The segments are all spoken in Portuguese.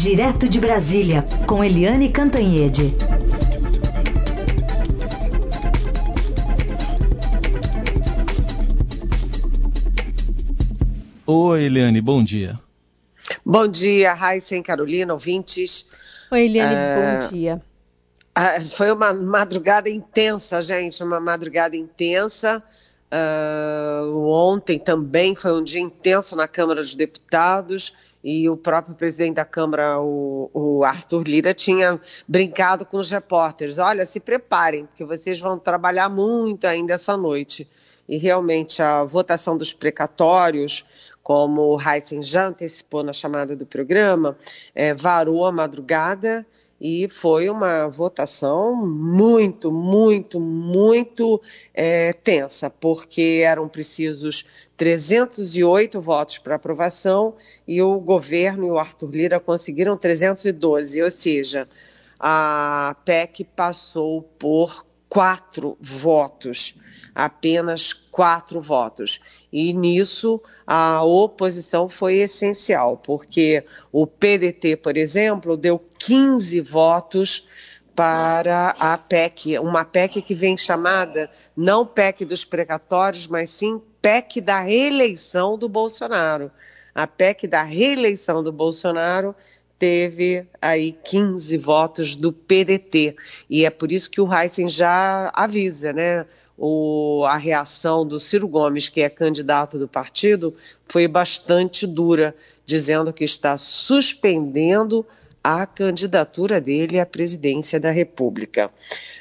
Direto de Brasília, com Eliane Cantanhede. Oi, Eliane, bom dia. Bom dia, Raíssa e Carolina, ouvintes. Oi, Eliane, uh, bom dia. Foi uma madrugada intensa, gente, uma madrugada intensa. Uh, ontem também foi um dia intenso na Câmara dos Deputados e o próprio presidente da Câmara, o, o, Arthur Lira, tinha brincado com os repórteres: olha, se preparem, porque vocês vão trabalhar muito ainda essa noite. E realmente a votação dos precatórios, como o Heisen já antecipou na chamada do programa, é, varou a madrugada e foi uma votação muito, muito, muito é, tensa, porque eram precisos 308 votos para aprovação e o governo e o Arthur Lira conseguiram 312, ou seja, a PEC passou por quatro votos apenas quatro votos. E nisso a oposição foi essencial, porque o PDT, por exemplo, deu 15 votos para a PEC, uma PEC que vem chamada não PEC dos precatórios, mas sim PEC da reeleição do Bolsonaro. A PEC da reeleição do Bolsonaro teve aí 15 votos do PDT. E é por isso que o Heisen já avisa, né? O, a reação do Ciro Gomes, que é candidato do partido, foi bastante dura, dizendo que está suspendendo a candidatura dele à presidência da República.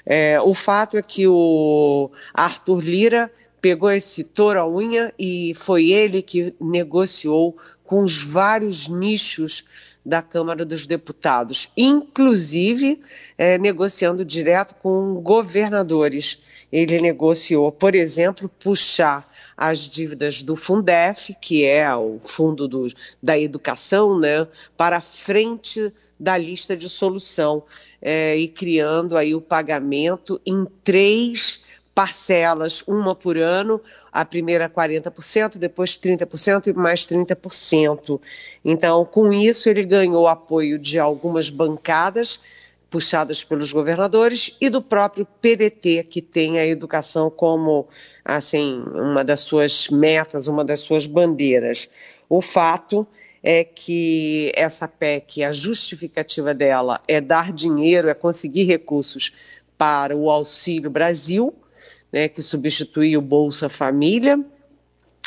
É, o fato é que o Arthur Lira pegou esse touro à unha e foi ele que negociou com os vários nichos da Câmara dos Deputados, inclusive é, negociando direto com governadores. Ele negociou, por exemplo, puxar as dívidas do Fundef, que é o fundo do, da educação, né, para frente da lista de solução é, e criando aí o pagamento em três parcelas, uma por ano, a primeira 40%, depois 30% e mais 30%. Então, com isso, ele ganhou apoio de algumas bancadas puxadas pelos governadores e do próprio PDT, que tem a educação como assim uma das suas metas, uma das suas bandeiras. O fato é que essa PEC, a justificativa dela é dar dinheiro, é conseguir recursos para o Auxílio Brasil, né, que substitui o Bolsa Família,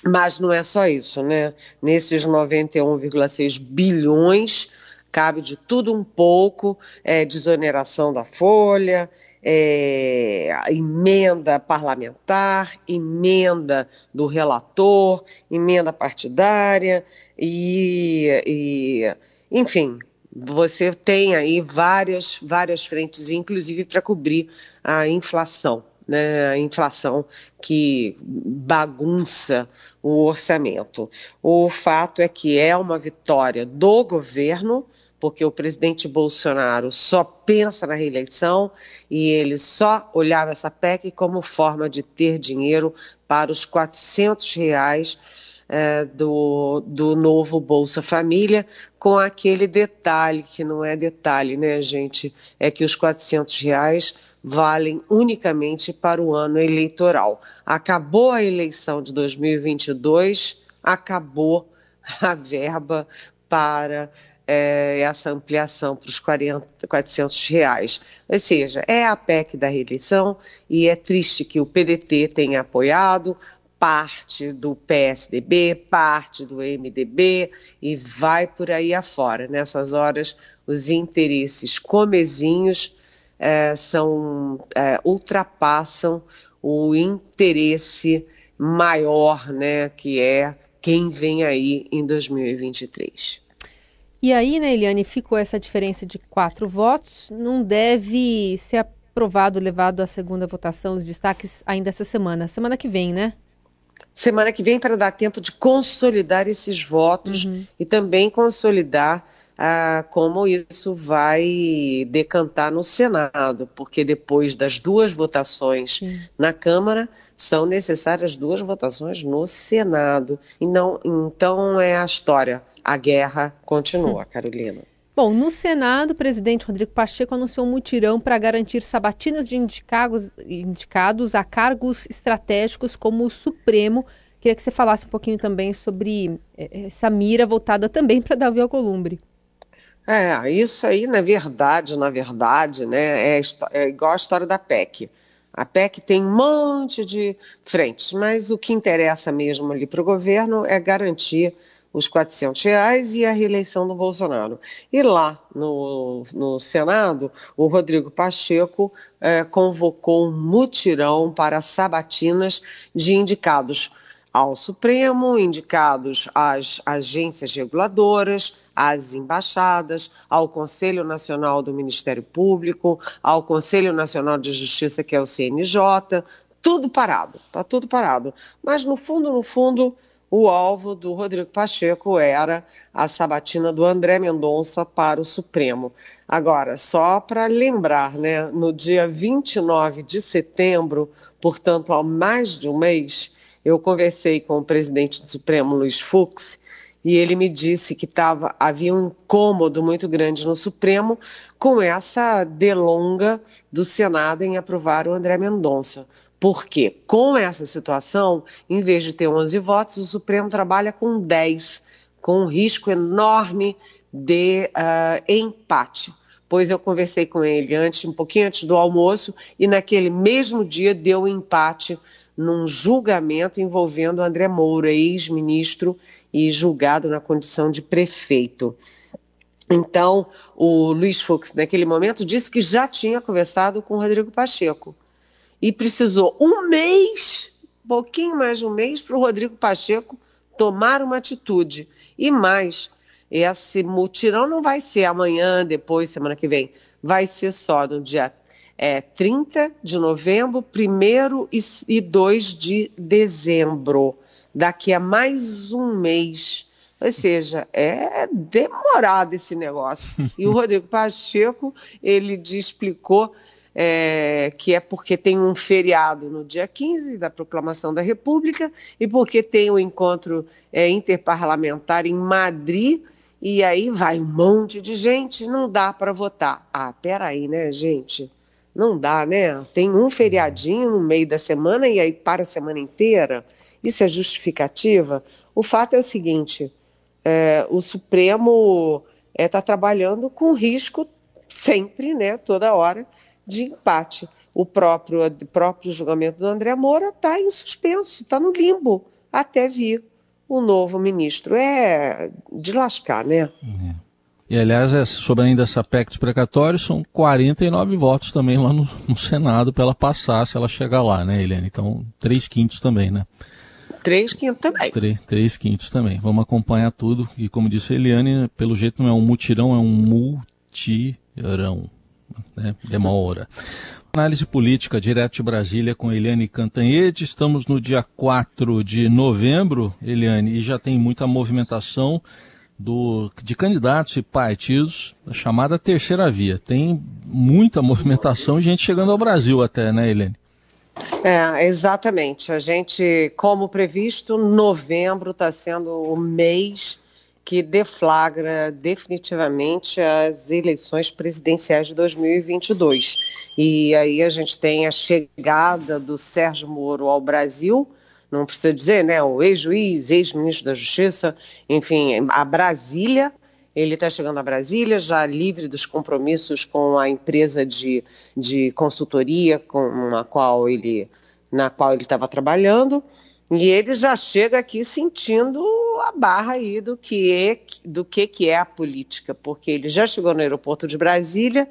mas não é só isso, né? Nesses 91,6 bilhões cabe de tudo um pouco, é, desoneração da folha, é, emenda parlamentar, emenda do relator, emenda partidária e, e enfim, você tem aí várias, várias frentes, inclusive para cobrir a inflação né, a inflação que bagunça o orçamento. O fato é que é uma vitória do governo, porque o presidente Bolsonaro só pensa na reeleição e ele só olhava essa PEC como forma de ter dinheiro para os 400 reais é, do, do novo Bolsa Família, com aquele detalhe, que não é detalhe, né, gente? É que os 400 reais valem unicamente para o ano eleitoral. Acabou a eleição de 2022, acabou a verba para é, essa ampliação para os 40, 400 reais. Ou seja, é a PEC da reeleição e é triste que o PDT tenha apoiado, parte do PSDB, parte do MDB e vai por aí afora. Nessas horas, os interesses comezinhos é, são, é, ultrapassam o interesse maior, né, que é quem vem aí em 2023. E aí, né, Eliane, ficou essa diferença de quatro votos, não deve ser aprovado, levado à segunda votação, os destaques ainda essa semana, semana que vem, né? Semana que vem para dar tempo de consolidar esses votos uhum. e também consolidar ah, como isso vai decantar no Senado, porque depois das duas votações Sim. na Câmara, são necessárias duas votações no Senado. E não, então é a história. A guerra continua, Carolina. Bom, no Senado, o presidente Rodrigo Pacheco anunciou um mutirão para garantir sabatinas de indicados, indicados a cargos estratégicos como o Supremo. Queria que você falasse um pouquinho também sobre eh, essa mira voltada também para Davi Alcolumbre. É, isso aí, na verdade, na verdade, né, é, é igual a história da PEC. A PEC tem um monte de frentes, mas o que interessa mesmo ali para o governo é garantir os 400 reais e a reeleição do Bolsonaro. E lá no, no Senado, o Rodrigo Pacheco é, convocou um mutirão para sabatinas de indicados ao Supremo, indicados às agências reguladoras, às embaixadas, ao Conselho Nacional do Ministério Público, ao Conselho Nacional de Justiça, que é o CNJ, tudo parado, está tudo parado. Mas no fundo, no fundo, o alvo do Rodrigo Pacheco era a sabatina do André Mendonça para o Supremo. Agora, só para lembrar, né, no dia 29 de setembro, portanto, há mais de um mês, eu conversei com o presidente do Supremo, Luiz Fux, e ele me disse que tava, havia um incômodo muito grande no Supremo com essa delonga do Senado em aprovar o André Mendonça. Porque, com essa situação, em vez de ter 11 votos, o Supremo trabalha com 10, com um risco enorme de uh, empate. Pois eu conversei com ele antes, um pouquinho antes do almoço, e naquele mesmo dia deu um empate num julgamento envolvendo André Moura, ex-ministro e julgado na condição de prefeito. Então, o Luiz Fux, naquele momento, disse que já tinha conversado com o Rodrigo Pacheco e precisou um mês, pouquinho mais de um mês, para o Rodrigo Pacheco tomar uma atitude. E mais, esse mutirão não vai ser amanhã, depois, semana que vem, vai ser só no dia é, 30 de novembro, 1 e 2 de dezembro. Daqui a mais um mês. Ou seja, é demorado esse negócio. E o Rodrigo Pacheco, ele explicou é, que é porque tem um feriado no dia 15 da proclamação da República e porque tem o um encontro é, interparlamentar em Madrid e aí vai um monte de gente, não dá para votar. Ah, peraí, né, gente? Não dá, né? Tem um feriadinho no meio da semana e aí para a semana inteira. Isso é justificativa? O fato é o seguinte: é, o Supremo está é, tá trabalhando com risco sempre, né, toda hora, de empate. O próprio, o próprio julgamento do André Moura está em suspenso, está no limbo, até vir o novo ministro. É de lascar, né? Uhum. E, aliás, é, sobre ainda essa PEC dos precatórios, são 49 votos também lá no, no Senado para ela passar, se ela chegar lá, né, Helene? Então, três quintos também, né? Três quintos também. Três, três quintos também. Vamos acompanhar tudo. E como disse a Eliane, pelo jeito não é um mutirão, é um multirão. Né? Demora. Análise política direto de Brasília com Eliane Cantanhede. Estamos no dia 4 de novembro, Eliane, e já tem muita movimentação do, de candidatos e partidos, a chamada terceira via. Tem muita movimentação, gente chegando ao Brasil até, né, Helene? É, exatamente. A gente, como previsto, novembro está sendo o mês que deflagra definitivamente as eleições presidenciais de 2022. E aí a gente tem a chegada do Sérgio Moro ao Brasil, não precisa dizer, né? O ex-juiz, ex-ministro da Justiça, enfim, a Brasília. Ele está chegando a Brasília, já livre dos compromissos com a empresa de, de consultoria com a qual ele, na qual ele estava trabalhando. E ele já chega aqui sentindo a barra aí do que é, do que, que é a política, porque ele já chegou no aeroporto de Brasília,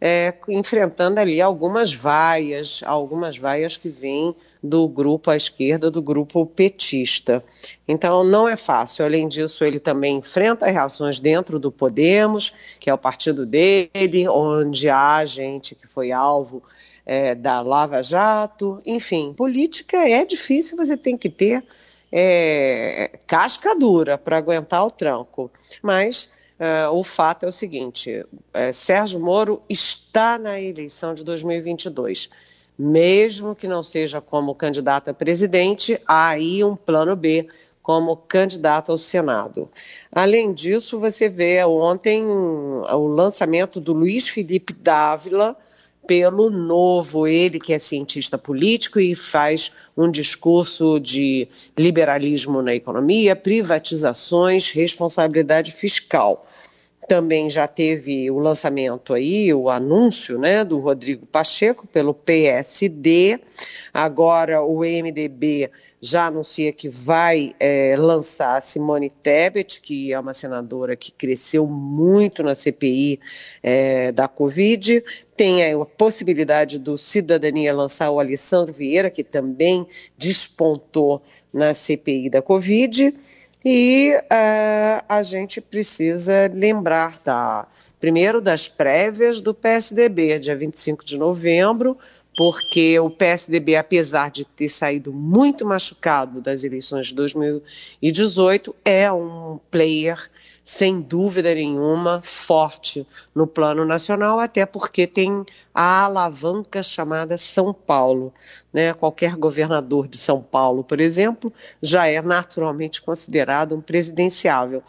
é, enfrentando ali algumas vaias, algumas vaias que vêm do grupo à esquerda, do grupo petista. Então não é fácil. Além disso, ele também enfrenta reações dentro do Podemos, que é o partido dele, onde há gente que foi alvo é, da Lava Jato. Enfim, política é difícil, você tem que ter é, casca dura para aguentar o tranco. Mas Uh, o fato é o seguinte: uh, Sérgio Moro está na eleição de 2022. Mesmo que não seja como candidato a presidente, há aí um plano B como candidato ao Senado. Além disso, você vê ontem o lançamento do Luiz Felipe Dávila pelo Novo, ele que é cientista político e faz um discurso de liberalismo na economia, privatizações, responsabilidade fiscal também já teve o lançamento aí, o anúncio né, do Rodrigo Pacheco pelo PSD. Agora o MDB já anuncia que vai é, lançar Simone Tebet, que é uma senadora que cresceu muito na CPI é, da Covid. Tem a possibilidade do Cidadania lançar o Alessandro Vieira, que também despontou na CPI da Covid. E uh, a gente precisa lembrar da, primeiro das prévias do PSDB, dia 25 de novembro, porque o PSDB, apesar de ter saído muito machucado das eleições de 2018, é um player sem dúvida nenhuma, forte no plano nacional, até porque tem a alavanca chamada São Paulo. Né? Qualquer governador de São Paulo, por exemplo, já é naturalmente considerado um presidenciável.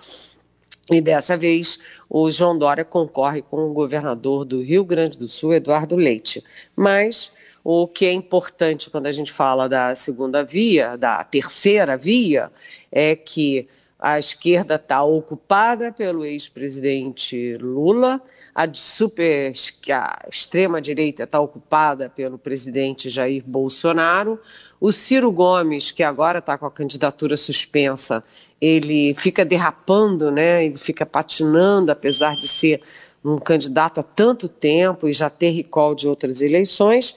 E dessa vez o João Dória concorre com o governador do Rio Grande do Sul, Eduardo Leite. Mas o que é importante quando a gente fala da segunda via, da terceira via, é que a esquerda está ocupada pelo ex-presidente Lula, a super a extrema direita está ocupada pelo presidente Jair Bolsonaro, o Ciro Gomes, que agora está com a candidatura suspensa, ele fica derrapando, né? Ele fica patinando, apesar de ser um candidato há tanto tempo e já ter recall de outras eleições.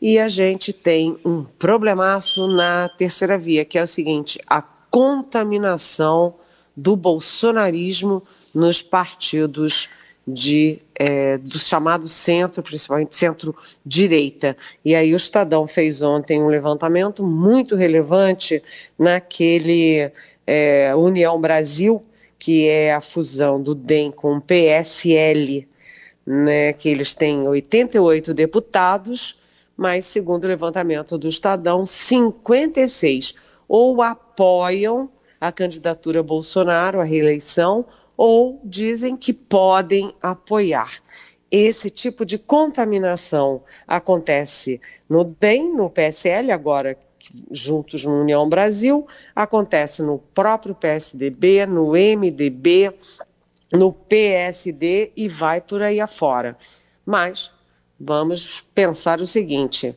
E a gente tem um problemaço na terceira via, que é o seguinte: a contaminação do bolsonarismo nos partidos de, é, do chamado centro, principalmente centro-direita. E aí o Estadão fez ontem um levantamento muito relevante naquele é, União Brasil, que é a fusão do DEM com o PSL, né, que eles têm 88 deputados, mas segundo o levantamento do Estadão, 56 ou apoiam a candidatura Bolsonaro à reeleição ou dizem que podem apoiar. Esse tipo de contaminação acontece no DEM, no PSL, agora juntos no União Brasil, acontece no próprio PSDB, no MDB, no PSD e vai por aí afora. Mas vamos pensar o seguinte: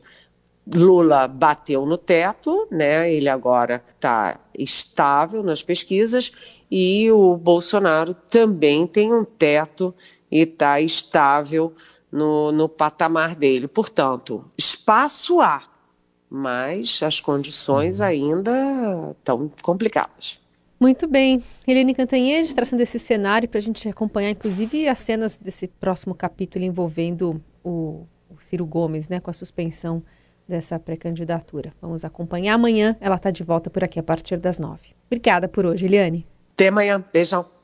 Lula bateu no teto, né? Ele agora está estável nas pesquisas e o Bolsonaro também tem um teto e está estável no, no patamar dele. Portanto, espaço há, mas as condições uhum. ainda estão complicadas. Muito bem. Helene Cantanhede trazendo esse cenário para a gente acompanhar, inclusive, as cenas desse próximo capítulo envolvendo o, o Ciro Gomes, né, com a suspensão dessa pré-candidatura. Vamos acompanhar amanhã. Ela está de volta por aqui a partir das nove. Obrigada por hoje, Eliane. Até amanhã. Beijão.